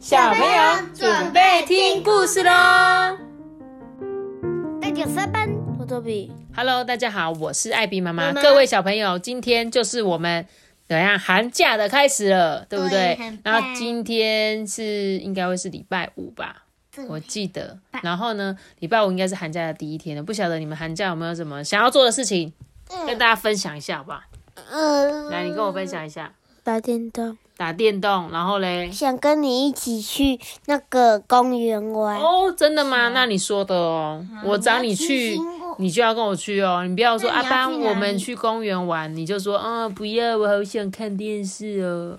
小朋友准备听故事喽！大家三班，我多比。Hello，大家好，我是艾比妈妈。各位小朋友，今天就是我们怎样寒假的开始了，对不对？然后今天是应该会是礼拜五吧，我记得。然后呢，礼拜五应该是寒假的第一天了，不晓得你们寒假有没有什么想要做的事情，跟大家分享一下，好不好？嗯，来，你跟我分享一下。打电动，打电动，然后嘞。想跟你一起去那个公园玩。哦，真的吗？那你说的哦，我找你你去你就要跟我去哦。你不要说阿班，我们去公园玩，你就说嗯，不要，我好想看电视哦，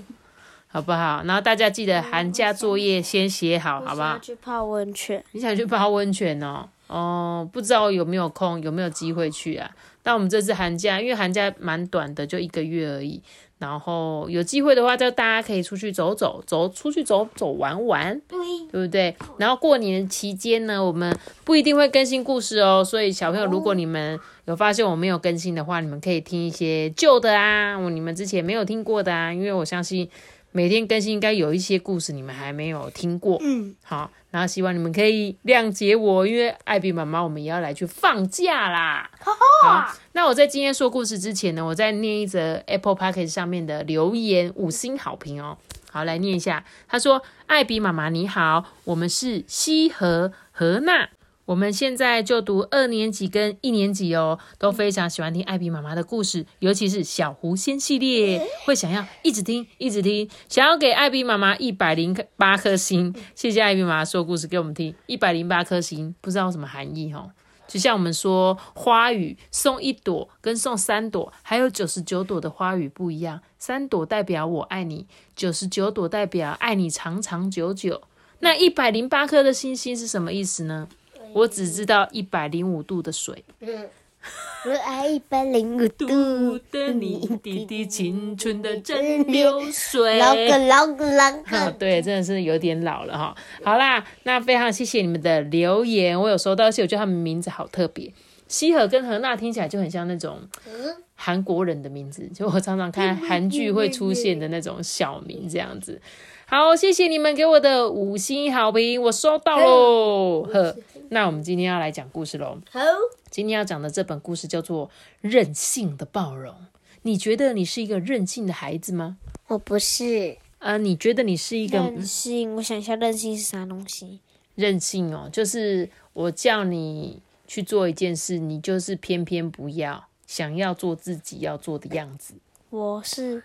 好不好？然后大家记得寒假作业先写好，好不好？去泡温泉。你想去泡温泉哦？哦，不知道有没有空，有没有机会去啊？但我们这次寒假，因为寒假蛮短的，就一个月而已。然后有机会的话，就大家可以出去走走，走出去走走玩玩。对，对不对？然后过年期间呢，我们不一定会更新故事哦，所以小朋友，如果你们有发现我没有更新的话，你们可以听一些旧的啊，我你们之前没有听过的啊，因为我相信每天更新应该有一些故事你们还没有听过。嗯，好，然后希望你们可以谅解我，因为艾比妈妈我们也要来去放假啦。好，那我在今天说故事之前呢，我再念一则 Apple p o c k e t 上面的留言，五星好评哦。好，来念一下。他说：“艾比妈妈你好，我们是西和和娜，我们现在就读二年级跟一年级哦，都非常喜欢听艾比妈妈的故事，尤其是小狐仙系列，会想要一直听一直听，想要给艾比妈妈一百零八颗星。谢谢艾比妈妈说故事给我们听，一百零八颗星，不知道什么含义哦。”就像我们说花语送一朵跟送三朵，还有九十九朵的花语不一样。三朵代表我爱你，九十九朵代表爱你长长久久。那一百零八颗的星星是什么意思呢？我只知道一百零五度的水。我爱一百零五度度的你，滴滴青春的蒸馏水。老哥老哥老哈，个，对，真的是有点老了哈。好啦，那非常谢谢你们的留言，我有收到，而且我觉得他们名字好特别。西河跟何娜听起来就很像那种韩国人的名字，就我常常看韩剧会出现的那种小名这样子。好，谢谢你们给我的五星好评，我收到喽。呵，那我们今天要来讲故事喽。好，今天要讲的这本故事叫做《任性的包容》。你觉得你是一个任性的孩子吗？我不是呃，你觉得你是一个任性。我想一下，任性是啥东西？任性哦，就是我叫你去做一件事，你就是偏偏不要，想要做自己要做的样子。我是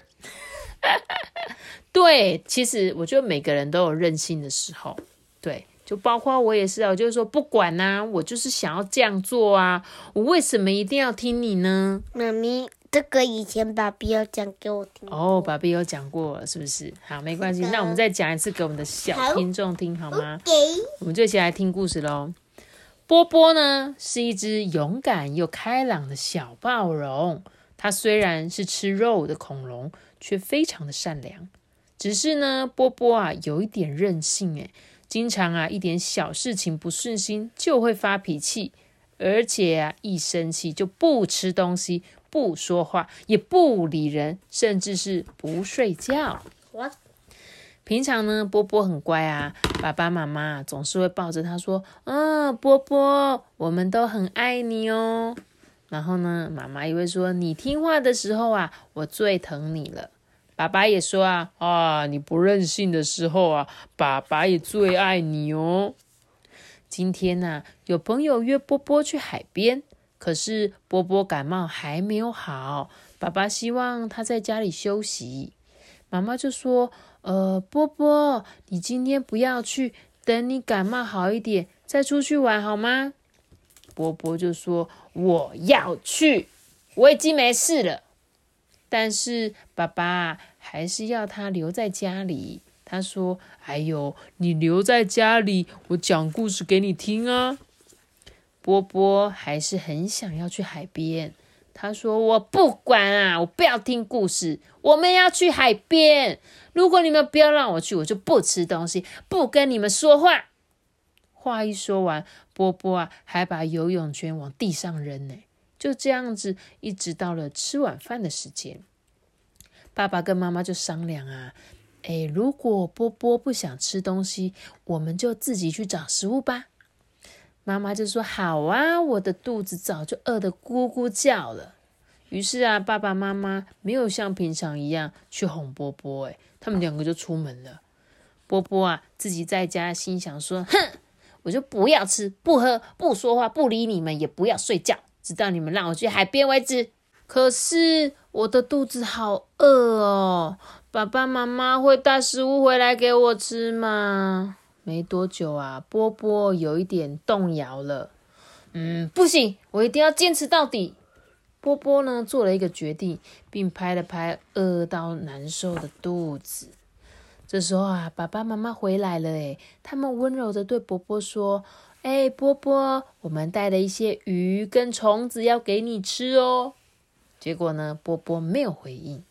对，其实我觉得每个人都有任性的时候，对，就包括我也是啊，我就是说不管呐、我就是想要这样做啊，我为什么一定要听你呢？妈咪，这个以前爸比有讲给我听。哦，爸比有讲过了，是不是？好，没关系，那我们再讲一次给我们的小好听众听好吗？给我们就一起来听故事喽。波波呢是一只勇敢又开朗的小暴龙，它虽然是吃肉的恐龙，却非常的善良。只是呢，波波啊有一点任性，诶，经常啊一点小事情不顺心就会发脾气，而且啊一生气就不吃东西、不说话、也不理人，甚至是不睡觉。我平常呢，波波很乖啊，爸爸妈妈总是会抱着他说：“嗯，波波，我们都很爱你哦。”然后呢，妈妈也会说：“你听话的时候啊，我最疼你了。”爸爸也说啊：“啊，你不任性的时候啊，爸爸也最爱你哦。”今天呢、有朋友约波波去海边，可是波波感冒还没有好，爸爸希望他在家里休息。妈妈就说：“呃，波波，你今天不要去，等你感冒好一点再出去玩好吗？”波波就说：“我要去，我已经没事了。”但是爸爸还是要他留在家里。他说：“哎呦，你留在家里，我讲故事给你听啊。”波波还是很想要去海边。他说：“我不管啊，我不要听故事，我们要去海边。如果你们不要让我去，我就不吃东西，不跟你们说话。”话一说完，波波啊还把游泳圈往地上扔呢。就这样子，一直到了吃晚饭的时间，爸爸跟妈妈就商量啊，哎，如果波波不想吃东西，我们就自己去找食物吧。妈妈就说：“好啊，我的肚子早就饿得咕咕叫了。”于是啊，爸爸妈妈没有像平常一样去哄波波，哎，他们两个就出门了。波波啊，自己在家心想说：“哼，我就不要吃、不喝、不说话、不理你们，也不要睡觉，直到你们让我去海边为止。”可是我的肚子好饿哦，爸爸妈妈会带食物回来给我吃吗？没多久啊，波波有一点动摇了。嗯，不行，我一定要坚持到底。波波呢，做了一个决定，并拍了拍饿到难受的肚子。这时候啊，爸爸妈妈回来了，诶，他们温柔的对波波说：“哎，波波，我们带了一些鱼跟虫子要给你吃哦。”结果呢，波波没有回应。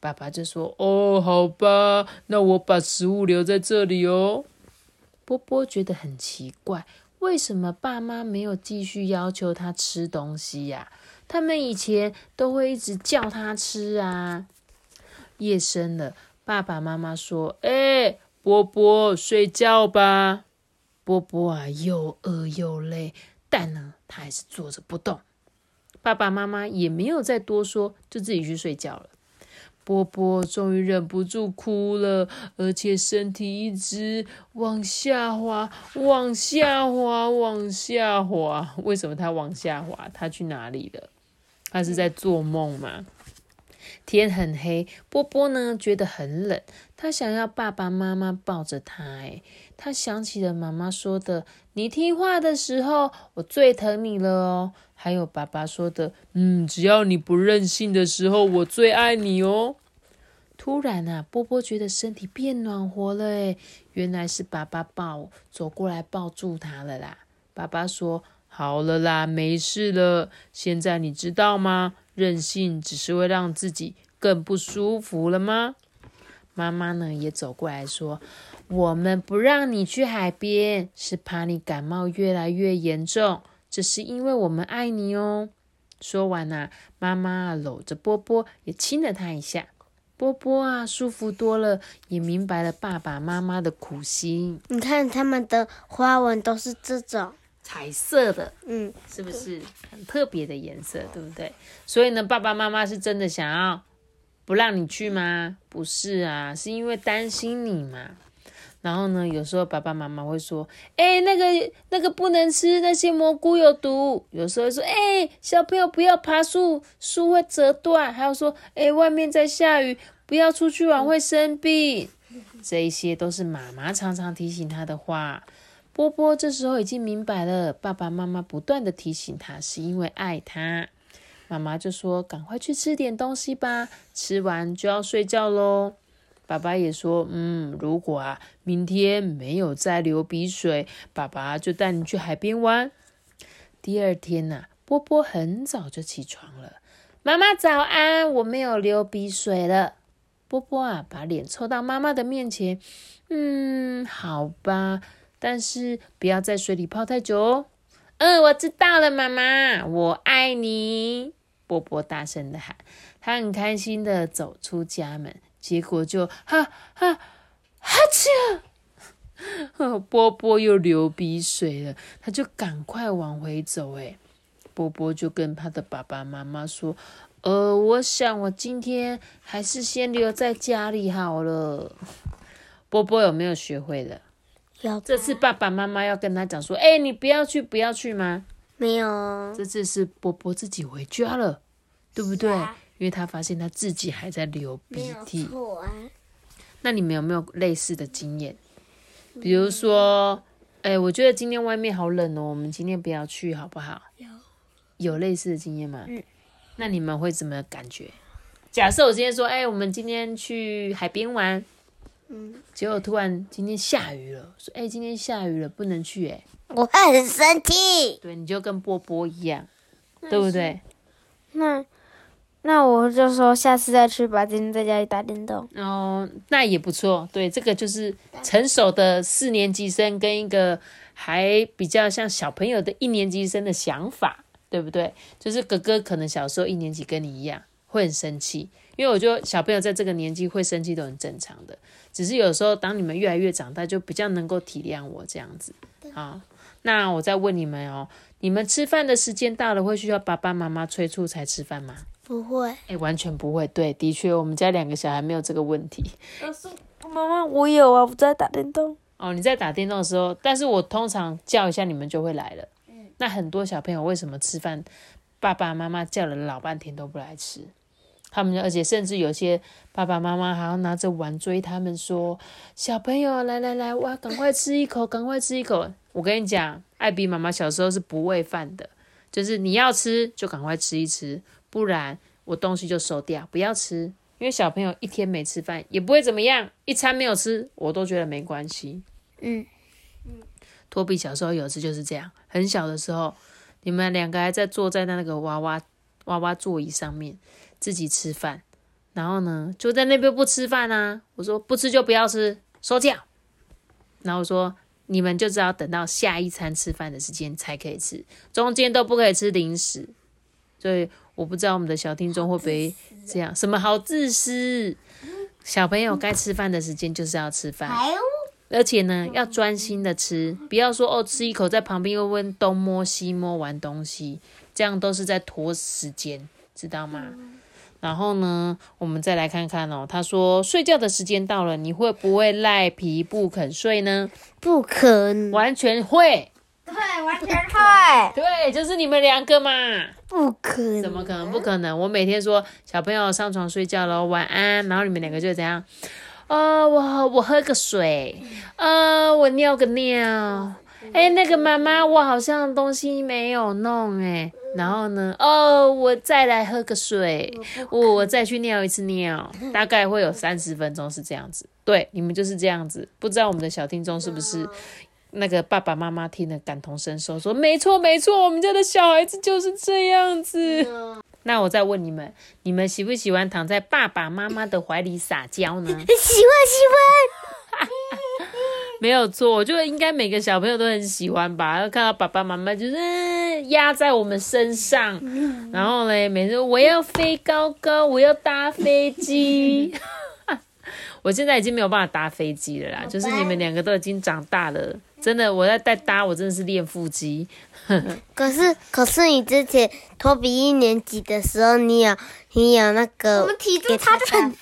爸爸就说：“哦，好吧，那我把食物留在这里哦。”波波觉得很奇怪，为什么爸妈没有继续要求他吃东西呀？他们以前都会一直叫他吃啊。夜深了，爸爸妈妈说：“哎，波波，睡觉吧。”波波啊，又饿又累，但呢，他还是坐着不动。爸爸妈妈也没有再多说，就自己去睡觉了。波波终于忍不住哭了，而且身体一直往下滑，往下滑，往下滑。为什么他往下滑？他去哪里了？他是在做梦吗？天很黑，波波呢觉得很冷，他想要爸爸妈妈抱着他。哎，他想起了妈妈说的：“你听话的时候，我最疼你了哦。”还有爸爸说的：“嗯，只要你不任性的时候，我最爱你哦。”突然啊，波波觉得身体变暖和了，诶原来是爸爸抱走过来抱住他了啦。爸爸说：“好了啦，没事了。现在你知道吗？任性只是会让自己更不舒服了吗？”妈妈呢也走过来说：“我们不让你去海边，是怕你感冒越来越严重。这是因为我们爱你哦。”说完呐，妈妈搂着波波，也亲了他一下。波波啊，舒服多了，也明白了爸爸妈妈的苦心。你看他们的花纹都是这种彩色的，嗯，是不是很特别的颜色？对不对？所以呢，爸爸妈妈是真的想要不让你去吗？不是啊，是因为担心你嘛。然后呢，有时候爸爸妈妈会说：“哎，那个那个不能吃，那些蘑菇有毒。”有时候说：“哎，小朋友不要爬树，树会折断。”还有说：“哎，外面在下雨，不要出去玩，会生病。”这一些都是妈妈常常提醒他的话。波波这时候已经明白了，爸爸妈妈不断的提醒他，是因为爱他。妈妈就说：“赶快去吃点东西吧，吃完就要睡觉喽。”爸爸也说：“嗯，如果啊，明天没有再流鼻水，爸爸就带你去海边玩。”第二天呐，波波很早就起床了。妈妈早安，我没有流鼻水了。波波啊，把脸凑到妈妈的面前。嗯，好吧，但是不要在水里泡太久哦。嗯，我知道了，妈妈，我爱你。波波大声的喊，他很开心的走出家门。结果就哈哈哈切，波波又流鼻水了，他就赶快往回走。哎，波波就跟他的爸爸妈妈说：“呃，我想我今天还是先留在家里好了。”波波有没有学会了？有。这次爸爸妈妈要跟他讲说：“哎，你不要去，不要去吗？”没有。这次是波波自己回家了，对不对？因为他发现他自己还在流鼻涕。那你们有没有类似的经验？比如说，哎，我觉得今天外面好冷哦，我们今天不要去好不好？有，有类似的经验吗？嗯。那你们会怎么感觉？假设我今天说，哎，我们今天去海边玩，嗯，结果突然今天下雨了，说，哎，今天下雨了，不能去，哎，我会很生气。对，你就跟波波一样，对不对？那。那我就说下次再去吧，今天在家里打电动。哦，那也不错。对，这个就是成熟的四年级生跟一个还比较像小朋友的一年级生的想法，对不对？就是哥哥可能小时候一年级跟你一样，会很生气，因为我觉得小朋友在这个年纪会生气都很正常的，只是有时候当你们越来越长大，就比较能够体谅我这样子。啊，那我再问你们哦，你们吃饭的时间到了，会需要爸爸妈妈催促才吃饭吗？不会。哎，完全不会。对，的确，我们家两个小孩没有这个问题。妈妈，我有啊，我在打电动。哦，你在打电动的时候，但是我通常叫一下你们就会来了。嗯，那很多小朋友为什么吃饭，爸爸妈妈叫了老半天都不来吃？他们而且甚至有些爸爸妈妈还要拿着碗追他们说：“小朋友，来来来，哇，赶快吃一口，赶快吃一口。”我跟你讲，艾比妈妈小时候是不喂饭的，就是你要吃就赶快吃一吃，不然我东西就收掉，不要吃。因为小朋友一天没吃饭也不会怎么样，一餐没有吃我都觉得没关系。嗯嗯，托比小时候有次就是这样，很小的时候，你们两个还在坐在那个娃娃娃娃座椅上面自己吃饭，然后呢就在那边不吃饭啊。我说不吃就不要吃，收掉。然后我说你们就知道等到下一餐吃饭的时间才可以吃，中间都不可以吃零食。所以我不知道我们的小听众会不会这样，什么好自私？小朋友该吃饭的时间就是要吃饭，而且呢要专心的吃，不要说哦吃一口在旁边又问东摸西摸玩东西，这样都是在拖时间，知道吗？然后呢，我们再来看看哦，他说睡觉的时间到了，你会不会赖皮不肯睡呢？不可能，完全会。对，完全会。对，就是你们两个嘛。不可能。怎么可能？不可能！我每天说小朋友上床睡觉了，晚安。然后你们两个就怎样？呃，我我喝个水。呃，我尿个尿。哎，那个妈妈，我好像东西没有弄哎。然后呢？哦，我再来喝个水。我我再去尿一次尿，大概会有三十分钟是这样子。对，你们就是这样子。不知道我们的小听众是不是？那个爸爸妈妈听了感同身受，说：“没错，没错，我们家的小孩子就是这样子。”那我再问你们，你们喜不喜欢躺在爸爸妈妈的怀里撒娇呢？喜欢，喜欢。没有错，我觉得应该每个小朋友都很喜欢吧。看到爸爸妈妈就是压在我们身上，然后呢，每次我要飞高高，我要搭飞机。我现在已经没有办法搭飞机了啦，就是你们两个都已经长大了。真的，我在带搭，我真的是练腹肌。可是，可是你之前托比一年级的时候，你有你有那个，我们体重差就很，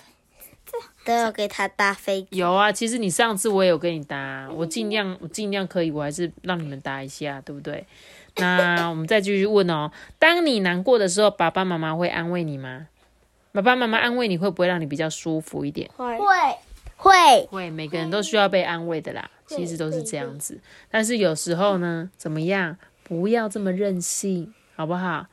都要给他搭飞机。有啊，其实你上次我也有跟你搭，我尽量我尽量可以，我还是让你们搭一下，对不对？那我们再继续问哦，当你难过的时候，爸爸妈妈会安慰你吗？爸爸妈妈安慰你会不会让你比较舒服一点？会会会，每个人都需要被安慰的啦。其实都是这样子，但是有时候呢，怎么样？不要这么任性，好不好？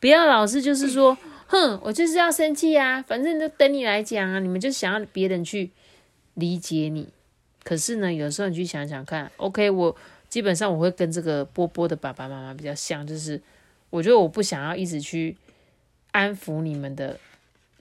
不要老是就是说，哼，我就是要生气啊，反正就等你来讲啊。你们就想要别人去理解你，可是呢，有时候你去想想看，OK，我基本上我会跟这个波波的爸爸妈妈比较像，就是我觉得我不想要一直去安抚你们的，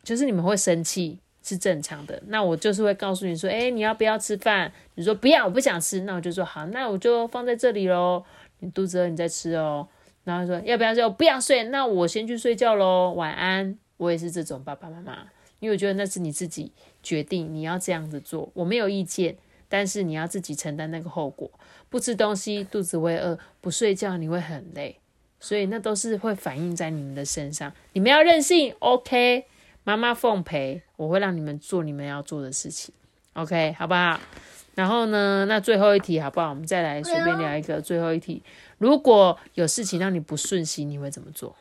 就是你们会生气。是正常的，那我就是会告诉你说，哎，你要不要吃饭？你说不要，我不想吃，那我就说好，那我就放在这里喽。你肚子饿，你再吃哦。然后说要不要睡？不要睡，那我先去睡觉喽，晚安。我也是这种爸爸妈妈，因为我觉得那是你自己决定你要这样子做，我没有意见，但是你要自己承担那个后果。不吃东西，肚子会饿；不睡觉，你会很累，所以那都是会反映在你们的身上。你们要任性，OK。妈妈奉陪，我会让你们做你们要做的事情，OK，好不好？然后呢，那最后一题好不好？我们再来随便聊一个最后一题。如果有事情让你不顺心，你会怎么做？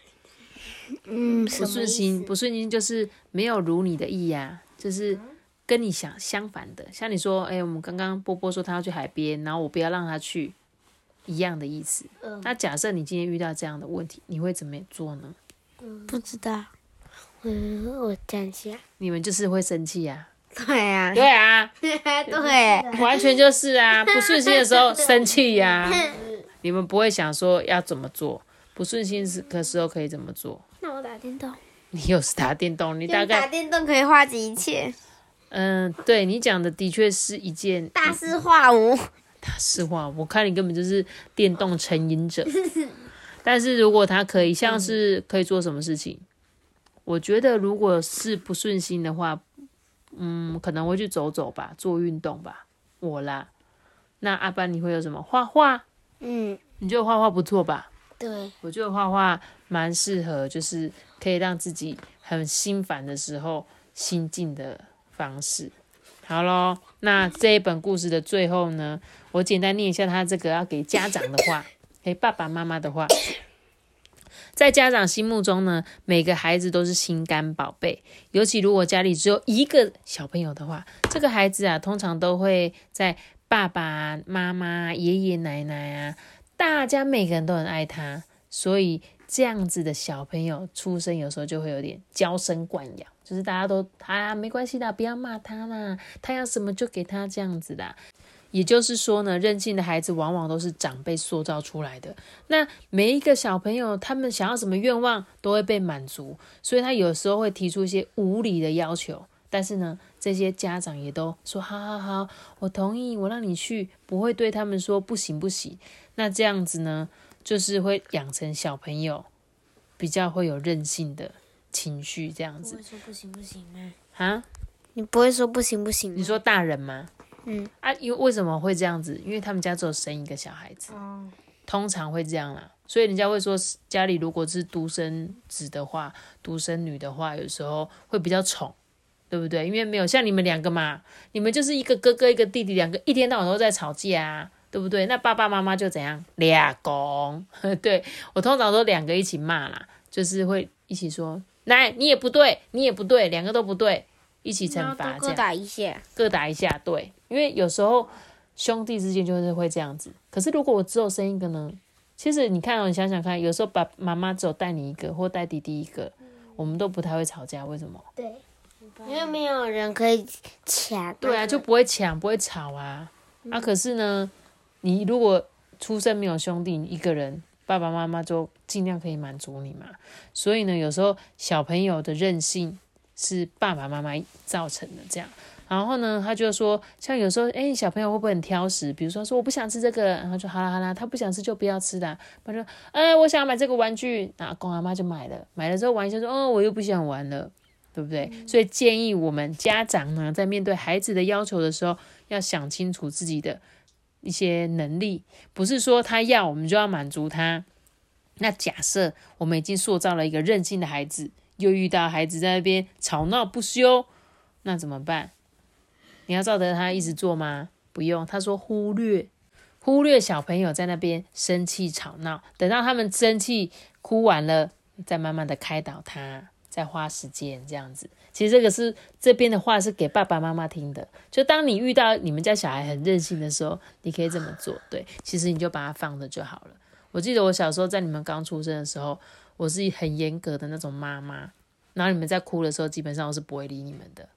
嗯，不顺心，不顺心就是没有如你的意呀，就是跟你想相反的。像你说，哎，我们刚刚波波说他要去海边，然后我不要让他去，一样的意思。那假设你今天遇到这样的问题，你会怎么做呢？不知道。嗯，我讲一下，你们就是会生气呀？对呀，对啊，对，完全就是啊，不顺心的时候生气呀。你们不会想说要怎么做？不顺心的时候可以怎么做？那我打电动。你又是打电动？你大概打电动可以化解一切。嗯，对你讲的的确是一件大事化无。大事化，我看你根本就是电动成瘾者。但是如果他可以，像是可以做什么事情？我觉得如果是不顺心的话，嗯，可能会去走走吧，做运动吧，我啦。那阿班你会有什么？画画？嗯，你觉得画画不错吧？对，我觉得画画蛮适合，就是可以让自己很心烦的时候心静的方式。好喽，那这一本故事的最后呢，我简单念一下他这个要给家长的话，给爸爸妈妈的话。在家长心目中呢，每个孩子都是心肝宝贝。尤其如果家里只有一个小朋友的话，这个孩子啊，通常都会在爸爸妈妈、爷爷奶奶啊，大家每个人都很爱他。所以这样子的小朋友出生，有时候就会有点娇生惯养，就是大家都啊没关系的，不要骂他啦，他要什么就给他这样子的。也就是说呢，任性的孩子往往都是长辈塑造出来的。那每一个小朋友，他们想要什么愿望都会被满足，所以他有时候会提出一些无理的要求。但是呢，这些家长也都说好好好，我同意，我让你去，不会对他们说不行不行。那这样子呢，就是会养成小朋友比较会有任性的情绪，这样子。说不行不行吗？啊？你不会说不行不行？你说大人吗？嗯啊，因为为什么会这样子？因为他们家只有生一个小孩子，哦，通常会这样啦。所以人家会说，家里如果是独生子的话，独生女的话，有时候会比较宠，对不对？因为没有像你们两个嘛，你们就是一个哥哥一个弟弟，两个一天到晚都在吵架，啊对不对？那爸爸妈妈就怎样俩公？对我通常都两个一起骂啦，就是会一起说，来你也不对，你也不对，两个都不对。一起惩罚，各打一下，各打一下，对，因为有时候兄弟之间就是会这样子。可是如果我只有生一个呢？其实你看，你想想看，有时候爸妈妈只有带你一个，或带弟弟一个，我们都不太会吵架。为什么？对，因为没有人可以抢。对啊，就不会抢，不会吵啊。啊，可是呢，你如果出生没有兄弟，一个人，爸爸妈妈就尽量可以满足你嘛。所以呢，有时候小朋友的任性。是爸爸妈妈造成的这样，然后呢，他就说，像有时候，哎，小朋友会不会很挑食？比如说，说我不想吃这个，然后就好啦好啦，他不想吃就不要吃的。他说，哎，我想买这个玩具，那公阿妈就买了，买了之后玩一下，说，哦，我又不想玩了，对不对？所以建议我们家长呢，在面对孩子的要求的时候，要想清楚自己的一些能力，不是说他要我们就要满足他。那假设我们已经塑造了一个任性的孩子。又遇到孩子在那边吵闹不休，那怎么办？你要照着他一直做吗？不用，他说忽略，忽略小朋友在那边生气吵闹，等到他们生气哭完了，再慢慢的开导他，再花时间这样子。其实这个是这边的话是给爸爸妈妈听的，就当你遇到你们家小孩很任性的时候，你可以这么做。对，其实你就把他放着就好了。我记得我小时候在你们刚出生的时候。我是很严格的那种妈妈，然后你们在哭的时候，基本上我是不会理你们的。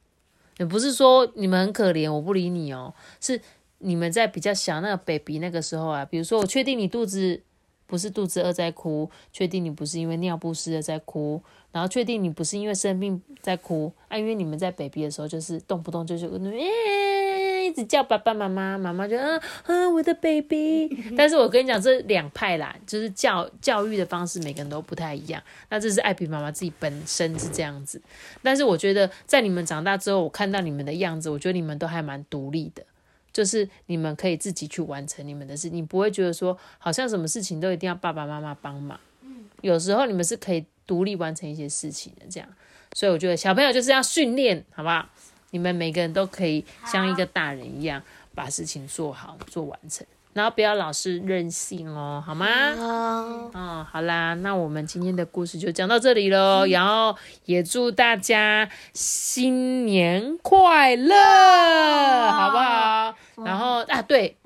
也不是说你们很可怜，我不理你哦，是你们在比较小那个 baby 那个时候啊，比如说我确定你肚子不是肚子饿在哭，确定你不是因为尿不湿了在哭，然后确定你不是因为生病在哭啊，因为你们在 baby 的时候就是动不动就是诶。一直叫爸爸妈妈，妈妈就嗯啊，我的 baby。但是我跟你讲，这两派啦，就是教教育的方式，每个人都不太一样。那这是艾比妈妈自己本身是这样子，但是我觉得在你们长大之后，我看到你们的样子，我觉得你们都还蛮独立的，就是你们可以自己去完成你们的事，你不会觉得说好像什么事情都一定要爸爸妈妈帮忙。有时候你们是可以独立完成一些事情的，这样。所以我觉得小朋友就是要训练，好不好？你们每个人都可以像一个大人一样把事情做好、做完成，然后不要老是任性哦，好吗？好。嗯，好啦，那我们今天的故事就讲到这里喽。然后也祝大家新年快乐，好不好？然后啊，对，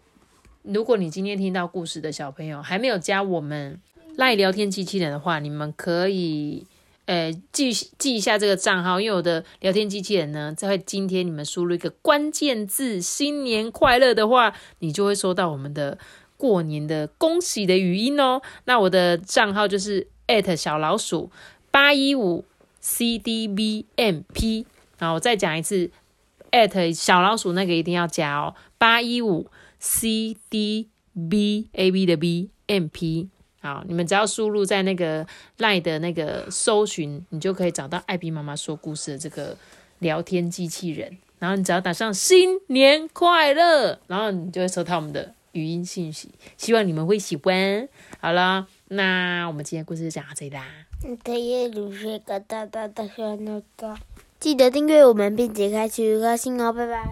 如果你今天听到故事的小朋友还没有加我们赖聊天机器人的话，你们可以。呃，记记一下这个账号，因为我的聊天机器人呢，在今天你们输入一个关键字“新年快乐”的话，你就会收到我们的过年的恭喜的语音哦。那我的账号就是小老鼠八一五 c d b m p，然后，我再讲一次小老鼠那个一定要加哦，八一五 c d b a b 的 b m p。好，你们只要输入在那个赖的那个搜寻，你就可以找到艾比妈妈说故事的这个聊天机器人。然后你只要打上新年快乐，然后你就会收到我们的语音信息。希望你们会喜欢。好了，那我们今天故事就讲到这里啦。可以录些个大大的小那个。记得订阅我们，并且开启五颗星哦，拜拜！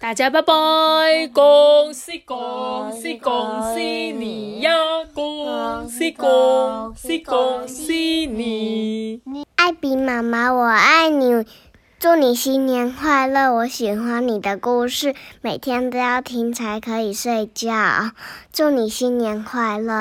大家，拜拜！恭喜恭喜恭喜你呀！恭喜恭喜恭喜你！艾比妈妈，我爱你，祝你新年快乐！我喜欢你的故事，每天都要听才可以睡觉。祝你新年快乐！